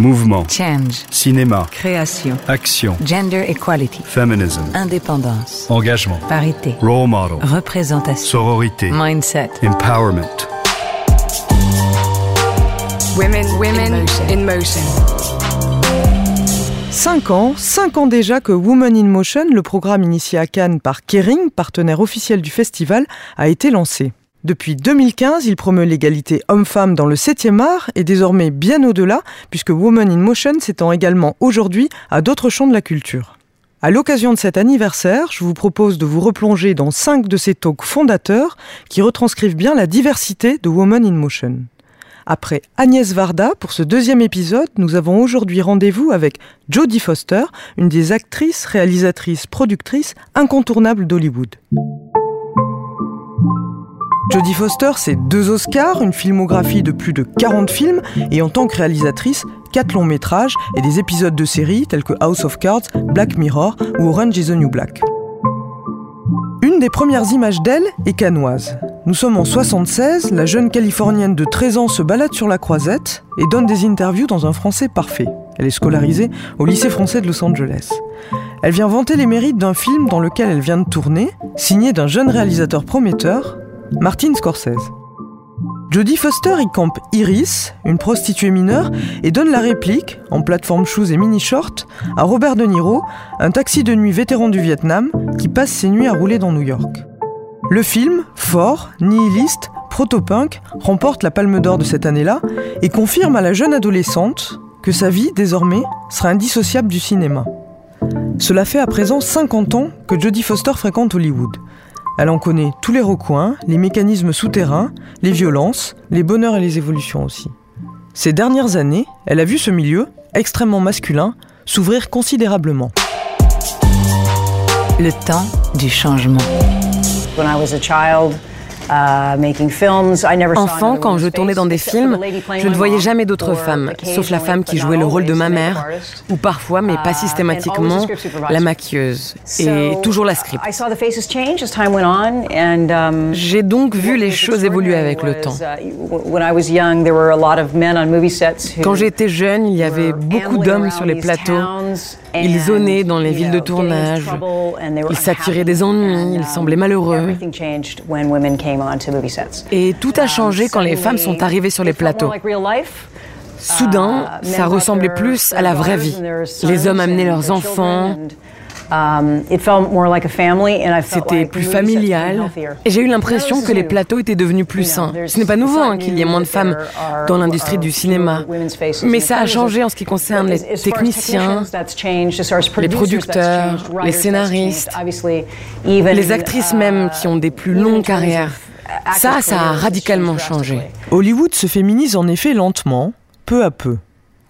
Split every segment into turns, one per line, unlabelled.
Mouvement.
Change.
Cinéma.
Création.
Action.
Gender equality.
Feminism.
Indépendance.
Engagement.
Parité.
Role model.
Représentation.
Sororité.
Mindset.
Empowerment.
Women, women in motion.
5 ans, 5 ans déjà que Women in Motion, le programme initié à Cannes par Kering, partenaire officiel du festival, a été lancé. Depuis 2015, il promeut l'égalité homme-femme dans le 7e art et désormais bien au-delà, puisque Women in Motion s'étend également aujourd'hui à d'autres champs de la culture. À l'occasion de cet anniversaire, je vous propose de vous replonger dans cinq de ces talks fondateurs qui retranscrivent bien la diversité de Women in Motion. Après Agnès Varda, pour ce deuxième épisode, nous avons aujourd'hui rendez-vous avec Jodie Foster, une des actrices, réalisatrices, productrices incontournables d'Hollywood. Jodie Foster, c'est deux Oscars, une filmographie de plus de 40 films et en tant que réalisatrice, quatre longs métrages et des épisodes de séries tels que House of Cards, Black Mirror ou Orange is the New Black. Une des premières images d'elle est canoise. Nous sommes en 76, la jeune californienne de 13 ans se balade sur la croisette et donne des interviews dans un français parfait. Elle est scolarisée au lycée français de Los Angeles. Elle vient vanter les mérites d'un film dans lequel elle vient de tourner, signé d'un jeune réalisateur prometteur, Martin Scorsese. Jodie Foster y campe Iris, une prostituée mineure, et donne la réplique, en plateforme shoes et mini-short, à Robert De Niro, un taxi de nuit vétéran du Vietnam, qui passe ses nuits à rouler dans New York. Le film, fort, nihiliste, proto-punk, remporte la Palme d'Or de cette année-là et confirme à la jeune adolescente que sa vie, désormais, sera indissociable du cinéma. Cela fait à présent 50 ans que Jodie Foster fréquente Hollywood. Elle en connaît tous les recoins, les mécanismes souterrains, les violences, les bonheurs et les évolutions aussi. Ces dernières années, elle a vu ce milieu, extrêmement masculin, s'ouvrir considérablement.
Le temps du changement.
When I was a child,
Enfant, quand je tournais dans des films, je ne voyais jamais d'autres femmes, sauf la femme qui jouait le rôle de ma mère, ou parfois, mais pas uh, systématiquement, la maquilleuse, et toujours la script. J'ai donc vu les choses évoluer avec le temps.
Uh,
quand j'étais jeune, il y avait beaucoup d'hommes sur les plateaux. Ils zonaient dans les villes de tournage. Ils s'attiraient des ennuis, ils semblaient malheureux. Et tout a changé quand les femmes sont arrivées sur les plateaux. Soudain, ça ressemblait plus à la vraie vie. Les hommes amenaient leurs enfants. C'était plus familial. Et j'ai eu l'impression que les plateaux étaient devenus plus sains. Ce n'est pas nouveau hein, qu'il y ait moins de femmes dans l'industrie du cinéma. Mais ça a changé en ce qui concerne les techniciens, les producteurs, les scénaristes, les actrices même qui ont des plus longues carrières. Ça, ça a radicalement changé.
Hollywood se féminise en effet lentement, peu à peu.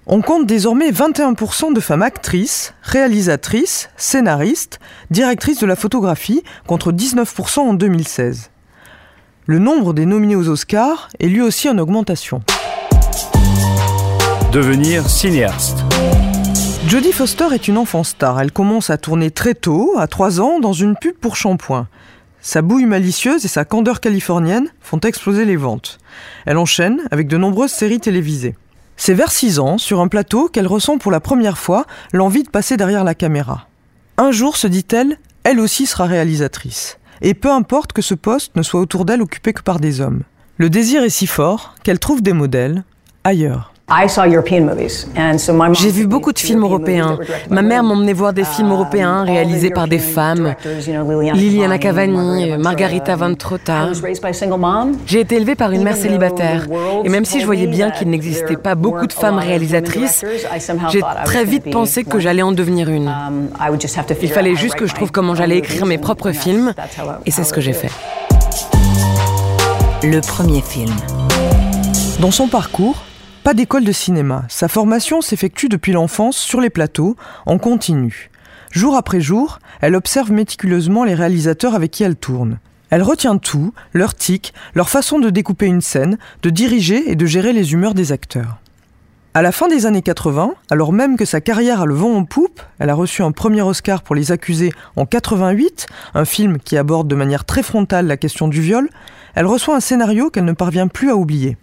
On compte désormais 21% de femmes actrices, réalisatrices, scénaristes, directrices de la photographie, contre 19% en 2016. Le nombre des nominés aux Oscars est lui aussi en augmentation.
Devenir cinéaste.
Jodie Foster est une enfant star. Elle commence à tourner très tôt, à 3 ans, dans une pub pour shampoing. Sa bouille malicieuse et sa candeur californienne font exploser les ventes. Elle enchaîne avec de nombreuses séries télévisées. C'est vers 6 ans, sur un plateau, qu'elle ressent pour la première fois l'envie de passer derrière la caméra. Un jour, se dit-elle, elle aussi sera réalisatrice. Et peu importe que ce poste ne soit autour d'elle occupé que par des hommes. Le désir est si fort qu'elle trouve des modèles ailleurs.
J'ai vu beaucoup de films européens. Ma mère m'emmenait voir des films européens réalisés par des femmes. Liliana Cavani, Margarita Van Trotta. J'ai été élevée par une mère célibataire. Et même si je voyais bien qu'il n'existait pas beaucoup de femmes réalisatrices, j'ai très vite pensé que j'allais en devenir une.
Um,
Il fallait juste que je trouve comment j'allais écrire mes propres films. Et c'est ce que j'ai fait.
Le premier film.
Dans son parcours, pas d'école de cinéma. Sa formation s'effectue depuis l'enfance sur les plateaux, en continu. Jour après jour, elle observe méticuleusement les réalisateurs avec qui elle tourne. Elle retient tout, leur tic, leur façon de découper une scène, de diriger et de gérer les humeurs des acteurs. À la fin des années 80, alors même que sa carrière a le vent en poupe, elle a reçu un premier Oscar pour Les Accusés en 88, un film qui aborde de manière très frontale la question du viol, elle reçoit un scénario qu'elle ne parvient plus à oublier.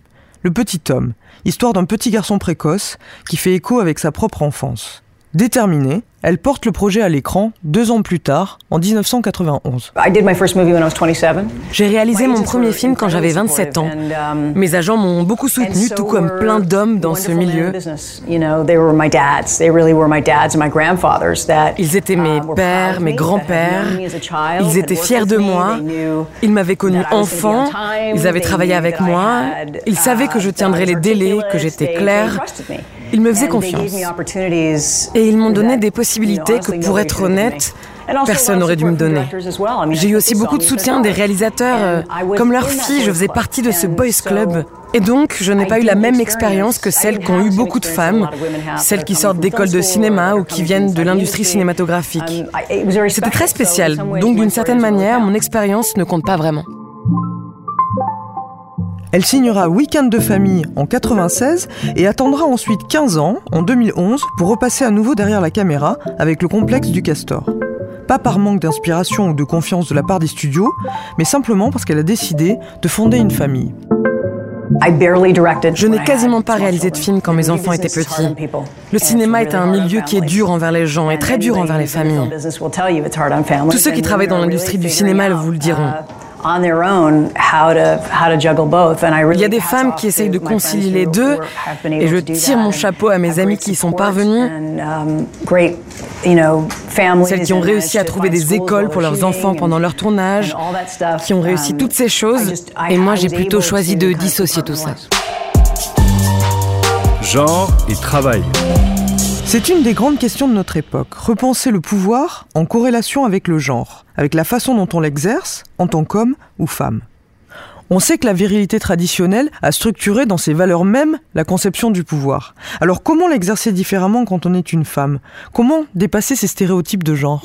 Le Petit Homme, histoire d'un petit garçon précoce qui fait écho avec sa propre enfance. Déterminée, elle porte le projet à l'écran deux ans plus tard, en 1991.
J'ai réalisé mon premier film quand j'avais 27 ans. Mes agents m'ont beaucoup soutenu, tout comme plein d'hommes dans ce milieu. Ils étaient mes pères, mes grands-pères. Ils étaient fiers de moi. Ils m'avaient connu enfant. Ils avaient travaillé avec moi. Ils savaient que je tiendrais les délais, que j'étais claire. Ils me faisaient confiance. Et ils m'ont donné des possibilités que, pour être honnête, personne n'aurait dû me donner. J'ai eu aussi beaucoup de soutien des réalisateurs. Euh, comme leur fille, je faisais partie de ce boys club. Et donc, je n'ai pas eu la même expérience que celles qu'ont eu beaucoup de femmes, celles qui sortent d'écoles de cinéma ou qui viennent de l'industrie cinématographique. C'était très spécial, donc d'une certaine manière, mon expérience ne compte pas vraiment.
Elle signera Weekend de famille en 96 et attendra ensuite 15 ans, en 2011, pour repasser à nouveau derrière la caméra avec le complexe du castor. Pas par manque d'inspiration ou de confiance de la part des studios, mais simplement parce qu'elle a décidé de fonder une famille.
Je n'ai quasiment pas réalisé de film quand mes enfants étaient petits. Le cinéma est un milieu qui est dur envers les gens et très dur envers les familles. Tous ceux qui travaillent dans l'industrie du cinéma vous le diront. Il y a des femmes qui essayent de concilier les deux et je tire mon chapeau à mes amis qui y sont parvenus. Um, Celles qui ont réussi à trouver des écoles pour leurs enfants pendant leur tournage, qui ont réussi um, toutes ces choses. Et moi, j'ai plutôt choisi de dissocier tout ça.
Genre et travail.
C'est une des grandes questions de notre époque, repenser le pouvoir en corrélation avec le genre, avec la façon dont on l'exerce en tant qu'homme ou femme. On sait que la virilité traditionnelle a structuré dans ses valeurs mêmes la conception du pouvoir. Alors comment l'exercer différemment quand on est une femme? Comment dépasser ces stéréotypes de genre?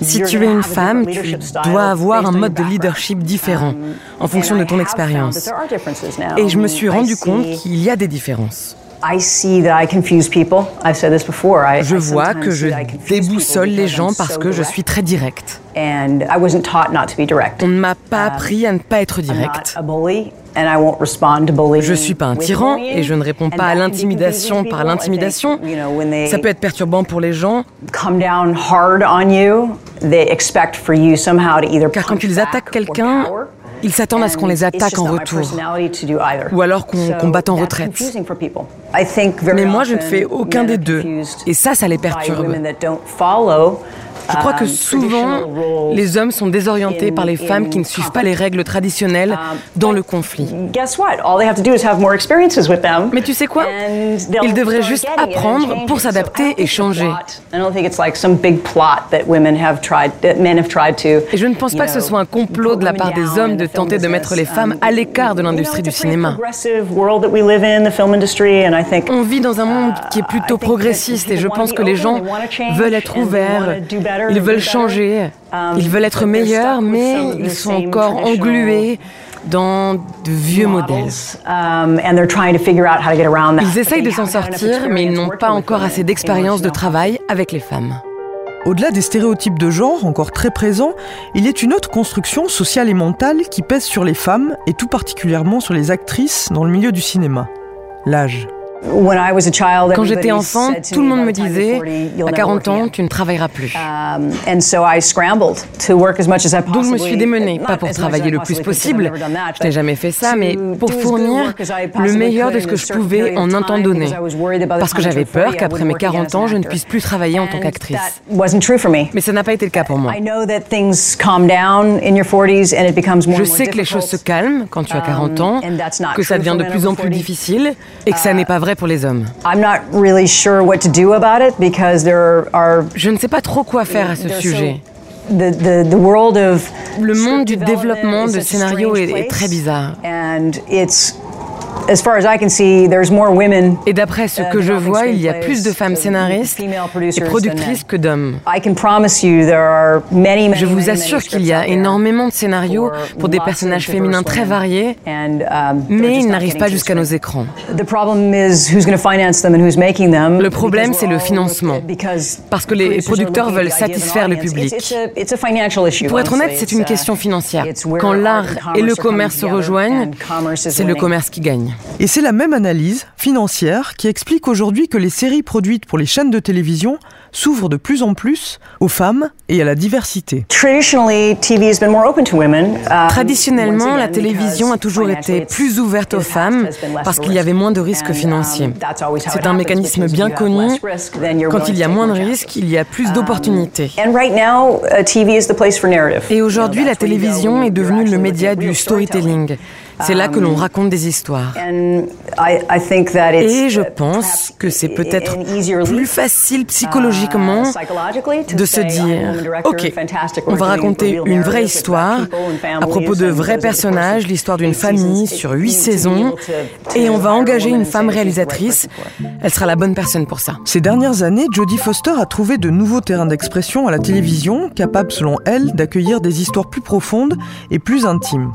Si tu es une femme, tu dois avoir un mode de leadership différent um, en fonction de ton expérience. Et je me suis rendu compte qu'il y a des différences. Je vois que je déboussole les gens parce que je suis très directe. On ne m'a pas um, appris à ne pas être direct. Je ne suis pas un tyran et je ne réponds pas à l'intimidation par l'intimidation. Ça peut être perturbant pour les gens. Car quand ils attaquent quelqu'un, ils s'attendent à ce qu'on les attaque en retour, ou alors qu'on combatte en retraite. Mais moi, je ne fais aucun des deux, et ça, ça les perturbe. Je crois que um, souvent, les hommes sont désorientés par les femmes qui ne suivent pas les règles traditionnelles um, dans le conflit. Mais tu sais quoi? Ils devraient juste apprendre pour s'adapter et changer. Et je ne pense pas que ce soit un complot de la part des hommes de tenter de mettre les femmes à l'écart de l'industrie du cinéma. On vit dans un monde qui est plutôt progressiste et je pense que les gens veulent être ouverts, ils veulent changer, um, ils veulent être meilleurs, mais ils sont encore englués dans de vieux modèles. Um, ils essayent de s'en sortir, mais ils n'ont pas encore assez d'expérience de travail avec les femmes.
Au-delà des stéréotypes de genre encore très présents, il est une autre construction sociale et mentale qui pèse sur les femmes et tout particulièrement sur les actrices dans le milieu du cinéma. L'âge.
Quand j'étais enfant, tout le monde me disait à 40 ans, tu ne travailleras plus. Um, Donc je me suis démenée, pas pour travailler le plus possible, je n'ai jamais fait ça, mais pour fournir le meilleur de ce que je pouvais en un temps donné. Parce que j'avais peur qu'après mes 40 ans, je ne puisse plus travailler en tant qu'actrice. Mais ça n'a pas été le cas pour moi. Je sais que les choses se calment quand tu as 40 um, ans, que ça devient de plus en plus difficile et que ça n'est pas vrai pour les hommes. Je ne sais pas trop quoi faire à ce sujet. Le monde du développement de scénarios est, très bizarre. Et d'après ce que je vois, il y a plus de femmes scénaristes et productrices que d'hommes. Je vous assure qu'il y a énormément de scénarios pour des personnages féminins très variés, mais ils n'arrivent pas jusqu'à nos écrans. Le problème, c'est le financement, parce que les producteurs veulent satisfaire le public. Pour être honnête, c'est une question financière. Quand l'art et le commerce se rejoignent, c'est le commerce qui gagne.
Et c'est la même analyse financière qui explique aujourd'hui que les séries produites pour les chaînes de télévision s'ouvrent de plus en plus aux femmes et à la diversité.
Traditionnellement, la télévision a toujours été plus ouverte aux femmes parce qu'il y avait moins de risques financiers. C'est un mécanisme bien connu. Quand il y a moins de risques, il y a plus d'opportunités. Et aujourd'hui, la télévision est devenue le média du storytelling. C'est là que l'on raconte des histoires. Et je pense que c'est peut-être plus facile psychologiquement de se dire, OK, on va raconter une vraie histoire à propos de vrais personnages, l'histoire d'une famille sur huit saisons, et on va engager une femme réalisatrice. Elle sera la bonne personne pour ça.
Ces dernières années, Jodie Foster a trouvé de nouveaux terrains d'expression à la télévision, capables selon elle d'accueillir des histoires plus profondes et plus intimes.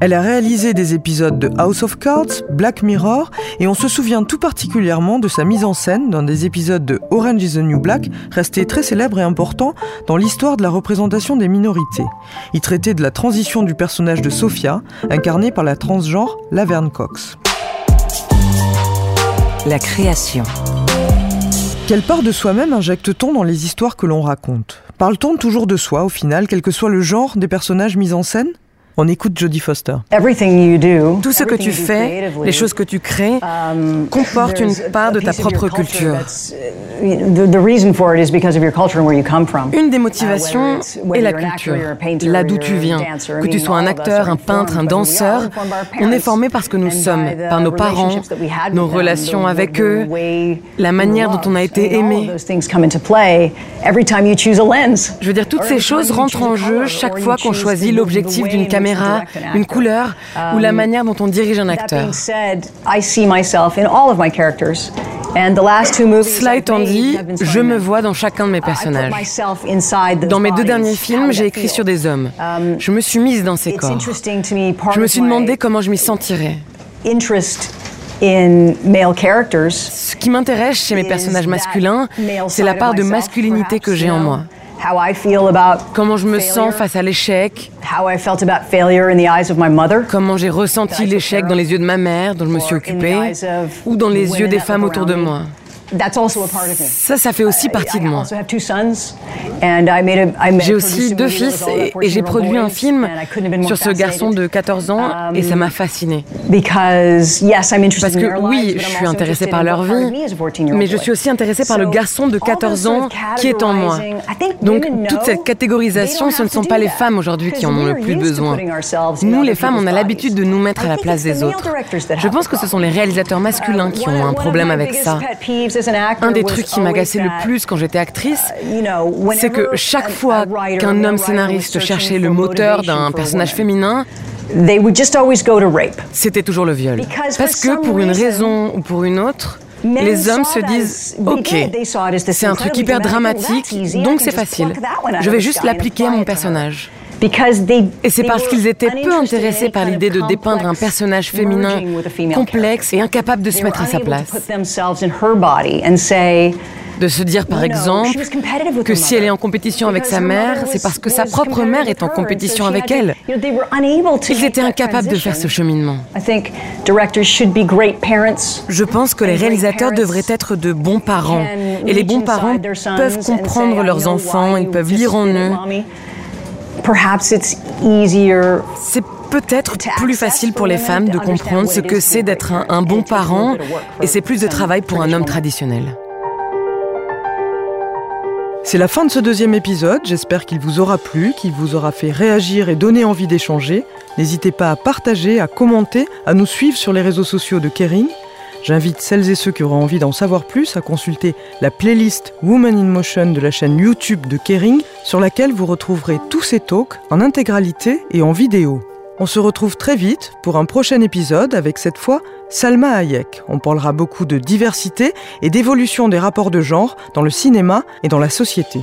Elle a réalisé des épisodes de House of Cards, Black Mirror, et on se souvient tout particulièrement de sa mise en scène dans des épisodes de Orange is the New Black, restés très célèbres et importants dans l'histoire de la représentation des minorités. Il traitait de la transition du personnage de Sophia, incarné par la transgenre Laverne Cox.
La création.
Quelle part de soi-même injecte-t-on dans les histoires que l'on raconte? Parle-t-on toujours de soi au final, quel que soit le genre des personnages mis en scène? On écoute Jodie Foster.
Tout ce que tu fais, les choses que tu crées, um, comportent une part de ta propre culture. Une des motivations est la culture, là d'où tu viens. Que tu sois un acteur, un peintre, un danseur, on est formé parce que nous sommes, par nos parents, nos relations avec eux, la manière dont on a été aimé. Je veux dire, toutes ces choses rentrent en jeu chaque fois qu'on choisit l'objectif d'une caméra une couleur ou la um, manière dont on dirige un acteur. Cela étant dit, je me vois dans chacun de mes personnages. Dans mes deux derniers films, j'ai écrit sur des hommes. Um, je me suis mise dans ces corps. Je me suis demandé comment je m'y sentirais. Ce qui m'intéresse chez mes personnages masculins, c'est la part de masculinité que j'ai en moi. Comment je me sens face à l'échec. Comment j'ai ressenti l'échec dans les yeux de ma mère, dont je me suis occupée, ou dans les yeux des femmes autour de moi. Ça, ça fait aussi partie de moi. J'ai aussi deux fils et, j'ai produit un film sur ce garçon de 14 ans et ça m'a fasciné. Parce que oui, je suis intéressée par leur vie, mais je suis aussi intéressée par le garçon de 14 ans qui est en moi. Donc toute cette catégorisation, ce ne sont pas les femmes aujourd'hui qui en ont le plus besoin. Nous, les femmes, on a l'habitude de nous mettre à la place des autres. Je pense que ce sont les réalisateurs masculins qui ont un problème avec ça. Un des trucs qui m'agaçait le plus quand j'étais actrice, uh, c'est que chaque fois qu'un homme scénariste cherchait le moteur d'un personnage féminin, c'était toujours le viol. Parce que pour une raison ou pour une autre, les hommes se disent Ok, c'est un truc hyper dramatique, donc c'est facile. Je vais juste l'appliquer à mon personnage. Et c'est parce qu'ils étaient peu intéressés par l'idée de dépeindre un personnage féminin complexe et incapable de se mettre à sa place. De se dire par exemple que si elle est en compétition avec sa mère, c'est parce que sa propre mère est en compétition avec elle. Ils étaient incapables de faire ce cheminement. Je pense que les réalisateurs devraient être de bons parents. Et les bons parents peuvent comprendre leurs enfants, ils peuvent lire en eux. C'est peut-être plus facile pour les femmes de comprendre ce que c'est d'être un, bon parent et c'est plus de travail pour un homme traditionnel.
C'est la fin de ce deuxième épisode, j'espère qu'il vous aura plu, qu'il vous aura fait réagir et donner envie d'échanger. N'hésitez pas à partager, à commenter, à nous suivre sur les réseaux sociaux de Kering. J'invite celles et ceux qui auront envie d'en savoir plus à consulter la playlist Woman in Motion de la chaîne YouTube de Kering, sur laquelle vous retrouverez tous ces talks en intégralité et en vidéo. On se retrouve très vite pour un prochain épisode avec cette fois Salma Hayek. On parlera beaucoup de diversité et d'évolution des rapports de genre dans le cinéma et dans la société.